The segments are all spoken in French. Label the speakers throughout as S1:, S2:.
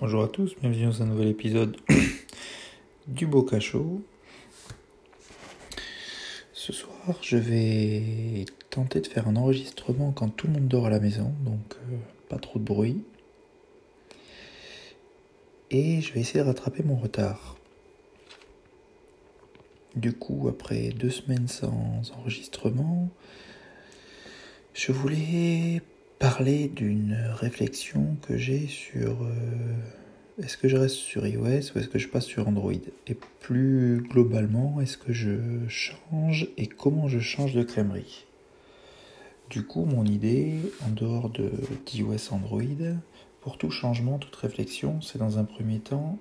S1: Bonjour à tous, bienvenue dans un nouvel épisode du Boca Show. Ce soir, je vais tenter de faire un enregistrement quand tout le monde dort à la maison, donc euh, pas trop de bruit. Et je vais essayer de rattraper mon retard. Du coup, après deux semaines sans enregistrement, je voulais parler d'une réflexion que j'ai sur euh, est-ce que je reste sur iOS ou est-ce que je passe sur Android? Et plus globalement, est-ce que je change et comment je change de crèmerie? Du coup, mon idée, en dehors de d'iOS Android, pour tout changement, toute réflexion, c'est dans un premier temps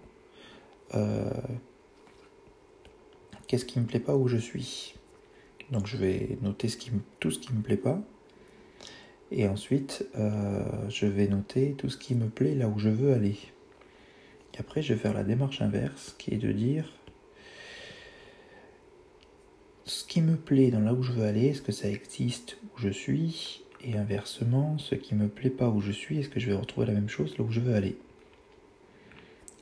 S1: euh, qu'est-ce qui me plaît pas où je suis? Donc je vais noter tout ce qui me plaît pas et ensuite, euh, je vais noter tout ce qui me plaît là où je veux aller. Et après, je vais faire la démarche inverse, qui est de dire ce qui me plaît dans là où je veux aller, est-ce que ça existe où je suis? Et inversement, ce qui me plaît pas où je suis, est-ce que je vais retrouver la même chose là où je veux aller?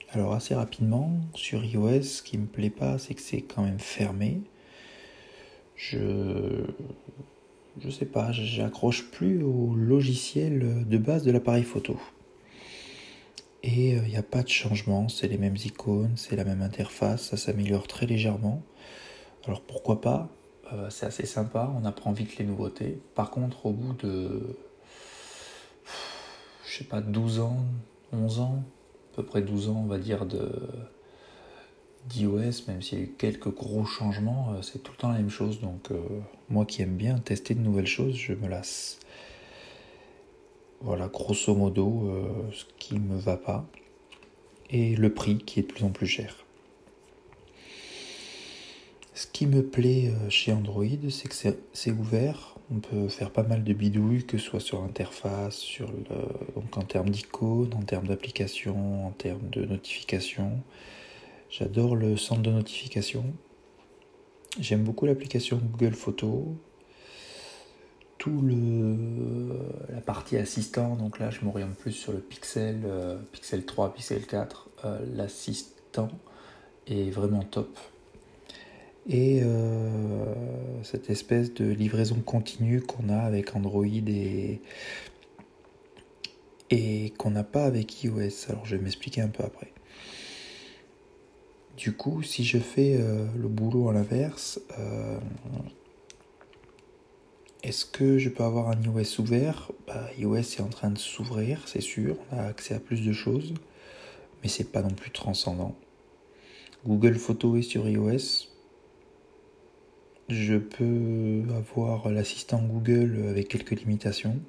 S1: Alors assez rapidement, sur iOS, ce qui me plaît pas, c'est que c'est quand même fermé. Je je sais pas, j'accroche plus au logiciel de base de l'appareil photo. Et il euh, n'y a pas de changement, c'est les mêmes icônes, c'est la même interface, ça s'améliore très légèrement. Alors pourquoi pas euh, C'est assez sympa, on apprend vite les nouveautés. Par contre, au bout de, je sais pas, 12 ans, 11 ans, à peu près 12 ans, on va dire, de, d'iOS, même s'il y a eu quelques gros changements, euh, c'est tout le temps la même chose. Donc, euh, moi qui aime bien tester de nouvelles choses, je me lasse. Voilà, grosso modo, euh, ce qui ne me va pas. Et le prix qui est de plus en plus cher. Ce qui me plaît chez Android, c'est que c'est ouvert. On peut faire pas mal de bidouilles, que ce soit sur l'interface, donc en termes d'icônes, en termes d'applications, en termes de notifications. J'adore le centre de notification. J'aime beaucoup l'application Google Photos. Tout le la partie assistant, donc là je m'oriente plus sur le Pixel, euh, Pixel 3, Pixel 4. Euh, l'assistant est vraiment top. Et euh, cette espèce de livraison continue qu'on a avec Android et, et qu'on n'a pas avec iOS. Alors je vais m'expliquer un peu après. Du coup, si je fais euh, le boulot à l'inverse, euh, est-ce que je peux avoir un iOS ouvert? Bah, iOS est en train de s'ouvrir, c'est sûr, on a accès à plus de choses, mais c'est pas non plus transcendant. Google Photos est sur iOS. Je peux avoir l'assistant Google avec quelques limitations.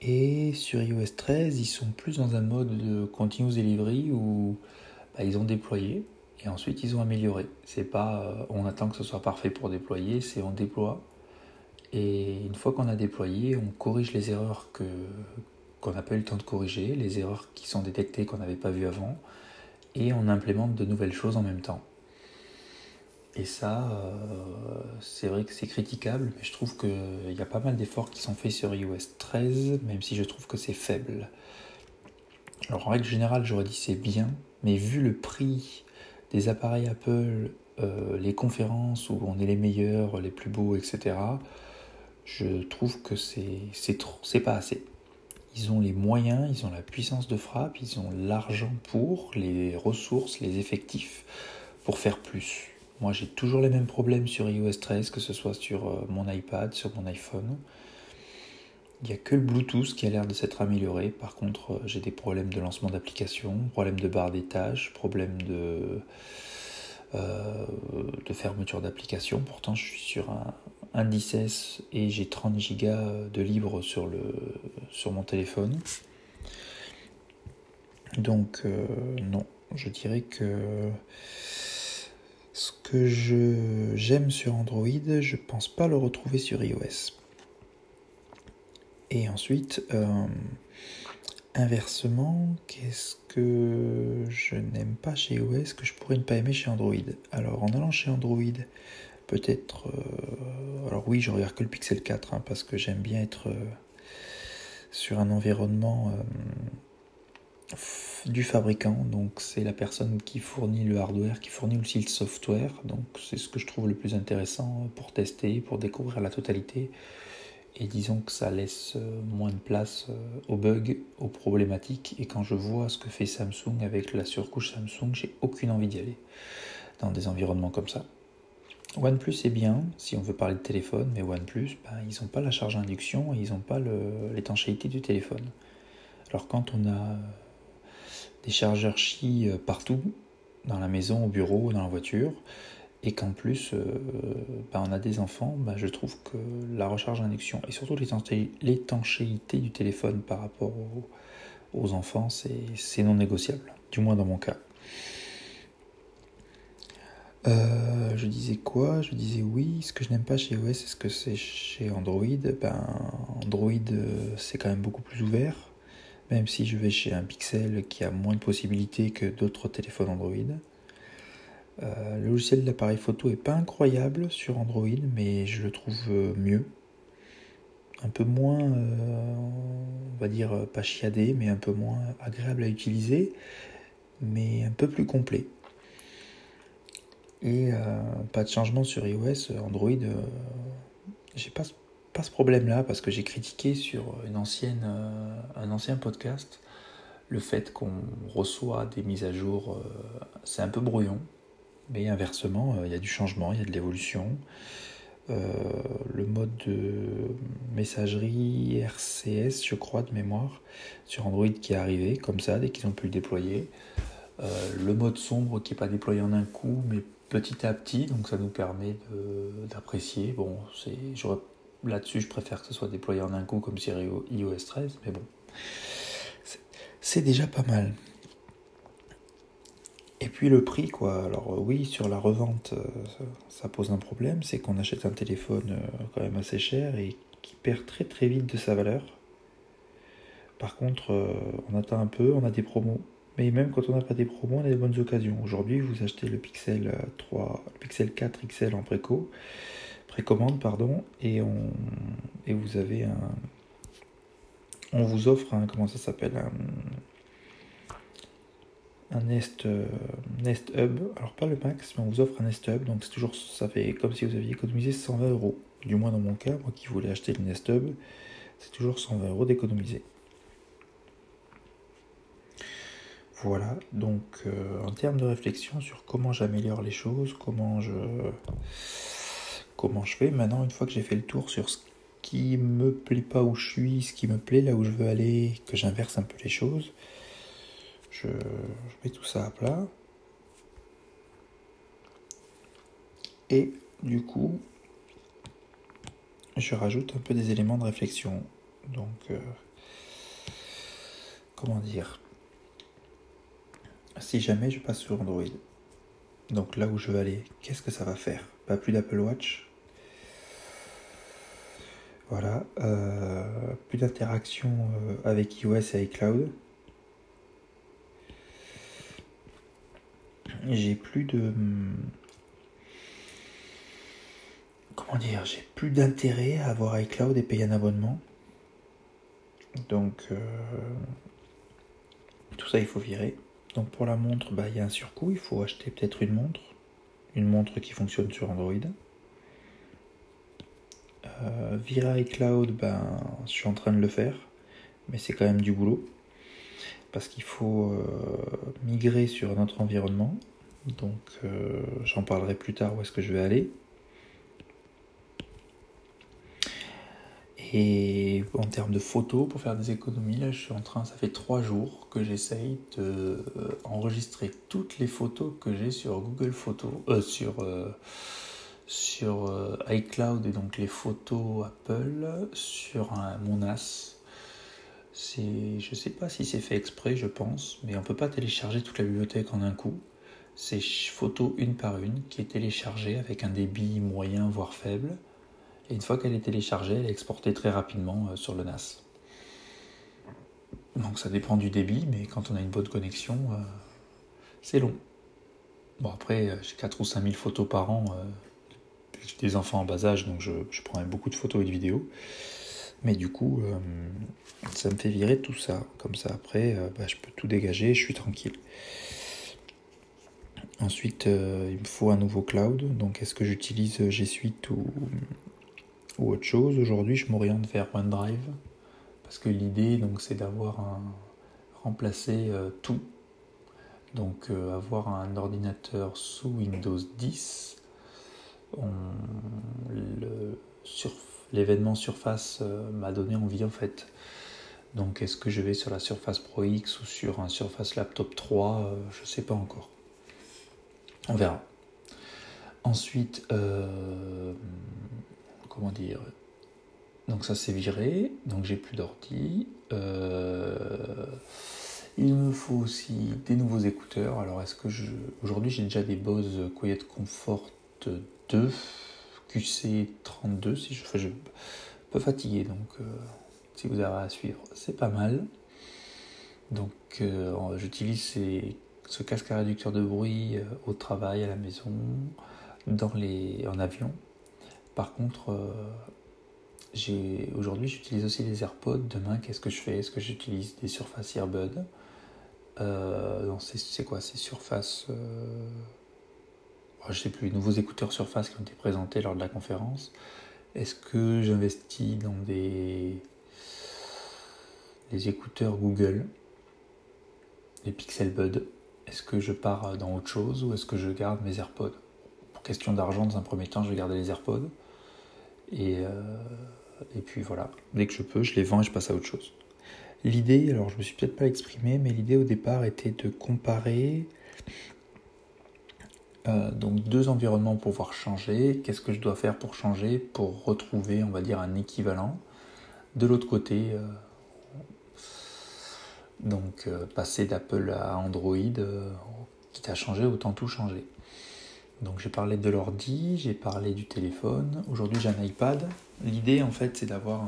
S1: Et sur iOS 13, ils sont plus dans un mode de continuous delivery où bah, ils ont déployé et ensuite ils ont amélioré. C'est pas euh, on attend que ce soit parfait pour déployer, c'est on déploie et une fois qu'on a déployé, on corrige les erreurs que qu'on n'a pas eu le temps de corriger, les erreurs qui sont détectées qu'on n'avait pas vues avant et on implémente de nouvelles choses en même temps. Et ça, euh, c'est vrai que c'est critiquable, mais je trouve qu'il y a pas mal d'efforts qui sont faits sur iOS 13, même si je trouve que c'est faible. Alors en règle générale, j'aurais dit c'est bien, mais vu le prix des appareils Apple, euh, les conférences où on est les meilleurs, les plus beaux, etc., je trouve que c'est pas assez. Ils ont les moyens, ils ont la puissance de frappe, ils ont l'argent pour, les ressources, les effectifs pour faire plus. Moi j'ai toujours les mêmes problèmes sur iOS 13, que ce soit sur euh, mon iPad, sur mon iPhone. Il n'y a que le Bluetooth qui a l'air de s'être amélioré. Par contre, euh, j'ai des problèmes de lancement d'application, problèmes de barre d'étage, problèmes de, euh, de fermeture d'application. Pourtant, je suis sur un, un 10S et j'ai 30 Go de libre sur, le, sur mon téléphone. Donc, euh, non, je dirais que ce que j'aime sur Android, je pense pas le retrouver sur iOS. Et ensuite, euh, inversement, qu'est-ce que je n'aime pas chez iOS que je pourrais ne pas aimer chez Android? Alors, en allant chez Android, peut-être. Euh, alors, oui, je regarde que le Pixel 4 hein, parce que j'aime bien être euh, sur un environnement du fabricant, donc c'est la personne qui fournit le hardware, qui fournit aussi le software, donc c'est ce que je trouve le plus intéressant pour tester, pour découvrir la totalité. Et disons que ça laisse euh, moins de place euh, aux bugs, aux problématiques. Et quand je vois ce que fait Samsung avec la surcouche Samsung, j'ai aucune envie d'y aller dans des environnements comme ça. OnePlus est bien si on veut parler de téléphone, mais OnePlus, ben, ils n'ont pas la charge induction et ils n'ont pas l'étanchéité du téléphone. Alors quand on a des chargeurs euh, partout, dans la maison, au bureau, dans la voiture, et qu'en plus euh, ben, on a des enfants, ben, je trouve que la recharge induction et surtout l'étanchéité du téléphone par rapport aux, enfants, c'est non négociable, du moins dans mon cas. Euh, je disais quoi? Je disais oui, ce que je n'aime pas chez OS, c'est ce que c'est chez Android. Ben, Android, c'est quand même beaucoup plus ouvert même si je vais chez un Pixel qui a moins de possibilités que d'autres téléphones Android. Euh, le logiciel de l'appareil photo est pas incroyable sur Android, mais je le trouve euh, mieux. Un peu moins, euh, on va dire, pas chiadé, mais un peu moins agréable à utiliser, mais un peu plus complet. Et pas de changement sur iOS, Android, j'ai pas ce problème-là parce que j'ai critiqué sur un ancien podcast le fait qu'on reçoit des mises à jour. C'est un peu brouillon, mais inversement, euh, il y a du changement, il y a de l'évolution. le mode de messagerie RCS, je crois, de mémoire, sur Android qui est arrivé, comme ça, dès qu'ils ont pu le déployer. le mode sombre qui n'est pas déployé en un coup, mais petit à petit, donc ça nous permet d'apprécier. Bon, Là-dessus, je préfère que ce soit déployé en un coup comme sur iOS 13, mais bon, c'est déjà pas mal. Et puis le prix, quoi. Alors euh, oui, sur la revente, euh, ça pose un problème, c'est qu'on achète un téléphone euh, quand même assez cher et qui perd très très vite de sa valeur. Par contre, on attend un peu, on a des promos. Mais même quand on n'a pas des promos, on a des bonnes occasions. Aujourd'hui, vous achetez le Pixel 3, le Pixel 4 XL en préco commande pardon, et, on, et vous avez un. On vous offre un. Comment ça s'appelle Nest, euh, Nest Hub. Alors, pas le max, mais on vous offre un Nest Hub. Donc, c'est toujours. Ça fait comme si vous aviez économisé 120 euros. Du moins, dans mon cas, moi qui voulais acheter le Nest Hub, c'est toujours 120 euros d'économiser. Voilà, donc euh, en termes de réflexion sur comment j'améliore les choses, comment je, comment je fais. Maintenant, une fois que j'ai fait le tour sur ce qui me plaît pas où je suis, ce qui me plaît là où je veux aller, que j'inverse un peu les choses, je, mets tout ça à plat. Et du coup, je rajoute un peu des éléments de réflexion. Donc, euh, comment dire? Si jamais je passe sur Android, donc là où je veux aller, qu'est-ce que ça va faire? Pas plus d'Apple Watch, voilà, euh, plus d'interaction euh, avec iOS et iCloud. J'ai plus de. Hmm, comment dire J'ai plus d'intérêt à avoir iCloud et payer un abonnement. Donc, euh, tout ça, il faut virer. Donc, pour la montre, bah, il y a un surcoût. Il faut acheter peut-être une montre. Une montre qui fonctionne sur Android. Euh, iCloud, ben, je suis en train de le faire, mais c'est quand même du boulot. Parce qu'il faut euh, migrer sur un autre environnement. Donc euh, j'en parlerai plus tard où est-ce que je vais aller. Et en termes de photos, pour faire des économies, là je suis en train, ça fait trois jours que j'essaye de enregistrer toutes les photos que j'ai sur Google Photos, sur sur euh, iCloud et donc les photos Apple sur mon NAS. Je sais pas si c'est fait exprès, je pense, mais on peut pas télécharger toute la bibliothèque en un coup. C'est photo une par une qui est téléchargée avec un débit moyen voire faible. Et une fois qu'elle est téléchargée, elle est exportée très rapidement euh, sur le NAS. Donc ça dépend du débit, mais quand on a une bonne connexion, euh, c'est long. Bon après, j'ai 4 ou 5 000 photos par an, j'ai des enfants en bas âge, donc je, prends beaucoup de photos et de vidéos. Mais du coup, euh, ça me fait virer tout ça. Comme ça, après, euh, bah, je peux tout dégager, je suis tranquille. Ensuite, euh, il me faut un nouveau cloud. Donc, est-ce que j'utilise G Suite ou, autre chose Aujourd'hui, je m'oriente vers OneDrive. Parce que l'idée, donc, c'est d'avoir un remplacer tout. Donc, avoir un ordinateur sous Windows 10. le, sur l'événement Surface euh, m'a donné envie en fait. Donc est-ce que je vais sur la Surface Pro X ou sur un Surface Laptop 3 euh, Je ne sais pas encore. On verra. Ensuite, euh, comment dire? Donc ça c'est viré, donc j'ai plus d'ordi. il me faut aussi des nouveaux écouteurs. Alors est-ce que je... Aujourd'hui j'ai déjà des Bose Quiet Comfort 2 QC32 si je, fais je peu fatigué donc euh, si vous avez à suivre c'est pas mal donc euh, j'utilise ce casque à réducteur de bruit euh, au travail à la maison dans les en avion. Par contre j'ai aujourd'hui j'utilise aussi les AirPods. Demain qu'est-ce que je fais? Est-ce que j'utilise des Surface Earbuds c'est quoi? C'est Surface je sais plus, les nouveaux écouteurs Surface qui ont été présentés lors de la conférence. Est-ce que j'investis dans des les écouteurs Google, les Pixel Bud Est-ce que je pars dans autre chose ou est-ce que je garde mes AirPods? Pour question d'argent, dans un premier temps, je vais garder les AirPods. Et, euh, et puis voilà, dès que je peux, je les vends et je passe à autre chose. L'idée, alors je me suis peut-être pas exprimé, mais l'idée au départ était de comparer euh, donc deux environnements pour pouvoir changer. Qu'est-ce que je dois faire pour changer, pour retrouver, on va dire, un équivalent? De l'autre côté, euh, donc euh, passer d'Apple à Android, quitte à changer, autant tout changer. Donc j'ai parlé de l'ordi, j'ai parlé du téléphone. Aujourd'hui j'ai un iPad. L'idée en fait c'est d'avoir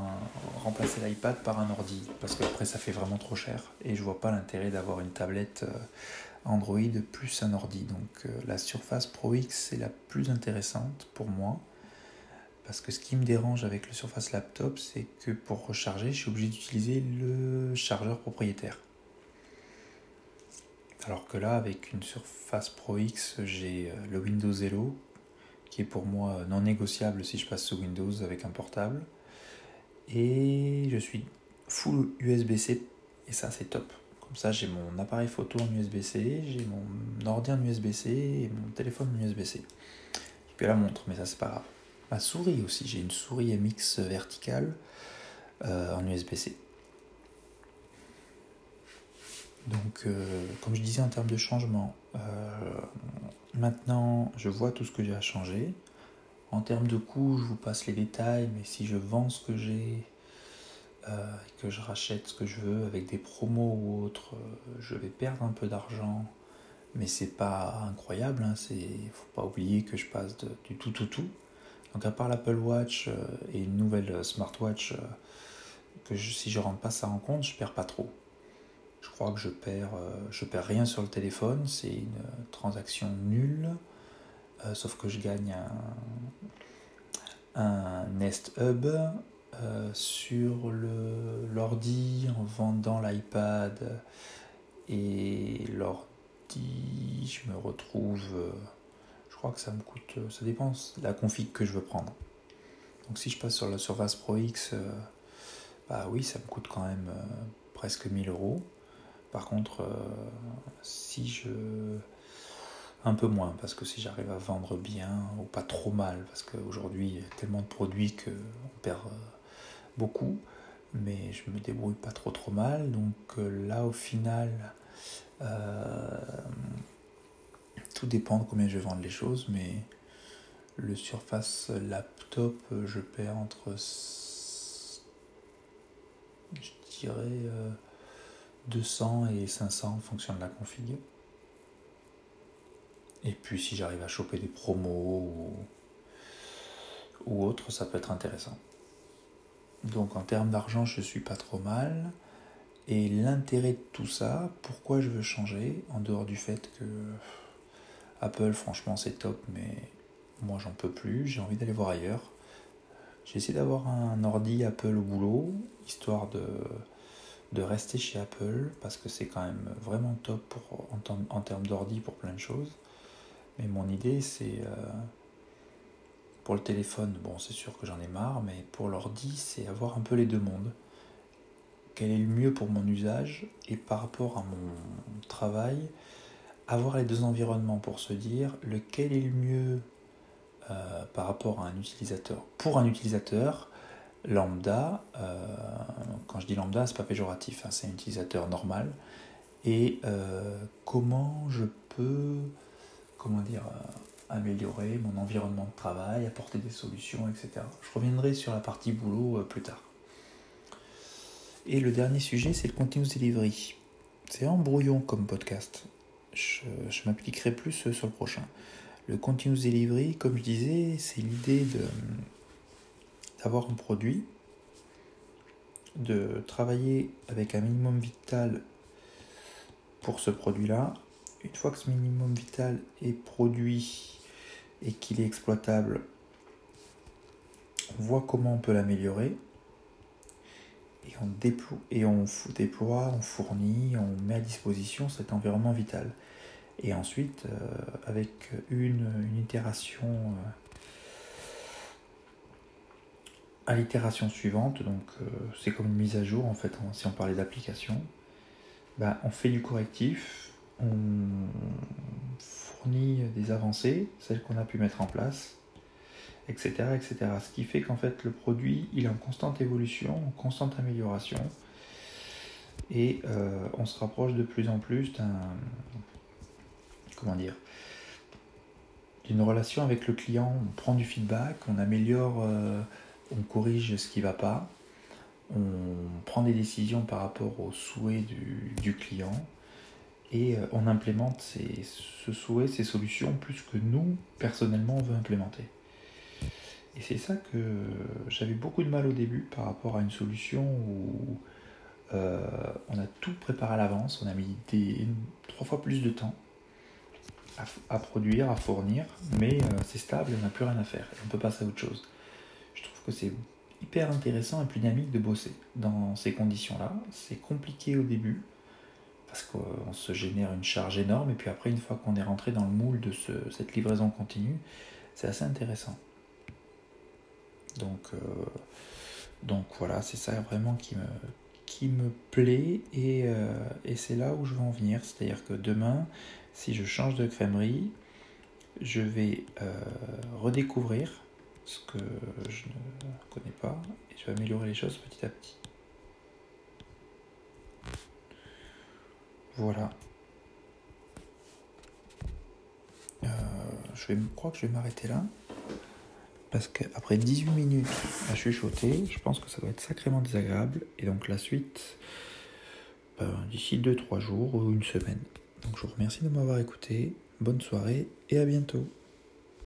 S1: remplacer l'iPad par un ordi parce que après ça fait vraiment trop cher et je vois pas l'intérêt d'avoir une tablette Android plus un ordi. Donc euh, la Surface Pro X est la plus intéressante pour moi. Parce que ce qui me dérange avec le Surface Laptop, c'est que pour recharger, je suis obligé d'utiliser le chargeur propriétaire. Alors que là, avec une Surface Pro X, j'ai euh, le Windows Hello, qui est pour moi non négociable si je passe sous Windows avec un portable. Et je suis full USB-C, et ça c'est top. Comme ça, j'ai mon appareil photo en USB-C, j'ai mon ordi en USB-C et mon téléphone en USB-C. Et puis la montre, mais ça, c'est pas grave. Ma souris aussi, j'ai une souris MX verticale euh, en USB-C. Donc, euh, comme je disais en termes de changement, euh, maintenant je vois tout ce que j'ai à changer. En termes de coût, je vous passe les détails, mais si je vends ce que j'ai que je rachète ce que je veux avec des promos ou autres, je vais perdre un peu d'argent, mais c'est pas incroyable. Hein, c'est, faut pas oublier que je passe du tout tout tout. Donc à part l'Apple Watch euh, et une nouvelle smartwatch, que si je rentre pas ça en compte, je perds pas trop. Je crois que je perds, je perds rien sur le téléphone. C'est une transaction nulle, sauf que je gagne un, Nest Hub euh, sur l'ordi en vendant l'iPad et l'ordi, je me retrouve, euh, je crois que ça me coûte, euh, ça dépend la config que je veux prendre. Donc si je passe sur la Surface Pro X, bah oui, ça me coûte quand même presque 1000 euros. Par contre, si je un peu moins parce que si j'arrive à vendre bien ou pas trop mal parce qu'aujourd'hui il y a tellement de produits qu'on perd beaucoup, mais je me débrouille pas trop trop mal. Donc euh, là, au final, euh, tout dépend de combien je vais vendre les choses, mais le Surface Laptop, je perds entre, je dirais, 200 euh, et 500 en fonction de la config. Et puis si j'arrive à choper des promos ou, ou autre, ça peut être intéressant. Donc en termes d'argent, je suis pas trop mal. Et l'intérêt de tout ça, pourquoi je veux changer, en dehors du fait que Apple, franchement, c'est top, mais moi, j'en peux plus, j'ai envie d'aller voir ailleurs. J'ai essayé d'avoir un ordi Apple au boulot, histoire de, de rester chez Apple, parce que c'est quand même vraiment top en, termes d'ordi pour plein de choses. Mais mon idée, c'est... Euh, pour le téléphone, bon, c'est sûr que j'en ai marre, mais pour l'ordi, c'est avoir un peu les deux mondes. Quel est le mieux pour mon usage et par rapport à mon travail, avoir les deux environnements pour se dire lequel est le mieux euh, par rapport à un utilisateur. Pour un utilisateur lambda, euh, quand je dis lambda, c'est pas péjoratif, hein, c'est un utilisateur normal. Et euh, comment je peux, comment dire, améliorer mon environnement de travail, apporter des solutions, etc. Je reviendrai sur la partie boulot plus tard. Et le dernier sujet, c'est le continuous delivery. C'est embrouillon comme podcast. Je, m'appliquerai plus sur le prochain. Le continuous delivery, comme je disais, c'est l'idée d'avoir un produit, de travailler avec un minimum vital pour ce produit-là. Une fois que ce minimum vital est produit et qu'il est exploitable, on voit comment on peut l'améliorer. Et on, déploie, et on déploie, on fournit, on met à disposition cet environnement vital. Et ensuite, euh, avec une, itération euh, à l'itération suivante, donc euh, c'est comme une mise à jour en fait, si on parlait d'application, ben, on fait du correctif, on fournit des avancées, celles qu'on a pu mettre en place, etc. etc. Ce qui fait qu'en fait le produit il est en constante évolution, en constante amélioration, et on se rapproche de plus en plus d'un comment dire, d'une relation avec le client. On prend du feedback, on améliore, euh, on corrige ce qui ne va pas, on prend des décisions par rapport aux souhaits du, client et euh, on implémente ce souhait, ces solutions plus que nous, personnellement, on veut implémenter. Et c'est ça que j'avais beaucoup de mal au début par rapport à une solution où euh, on a tout préparé à l'avance, on a mis trois fois plus de temps à, produire, à fournir, mais euh, c'est stable on n'a plus rien à faire. on peut passer à autre chose. Je trouve que c'est hyper intéressant et plus dynamique de bosser dans ces conditions-là. C'est compliqué au début parce qu'on se génère une charge énorme et puis après une fois qu'on est rentré dans le moule de cette livraison continue, c'est assez intéressant. Donc, euh, donc voilà, c'est ça vraiment qui me, plaît et, euh, et c'est là où je veux en venir. C'est-à-dire que demain, si je change de crèmerie, je vais euh, redécouvrir ce que je ne connais pas et je vais améliorer les choses petit à petit. Voilà. Je vais, crois que je vais m'arrêter là. Parce qu'après 18 minutes à chuchoter, je pense que ça doit être sacrément désagréable. Et donc la suite, ben, d'ici 2-3 jours ou une semaine. Donc je vous remercie de m'avoir écouté. Bonne soirée et à bientôt.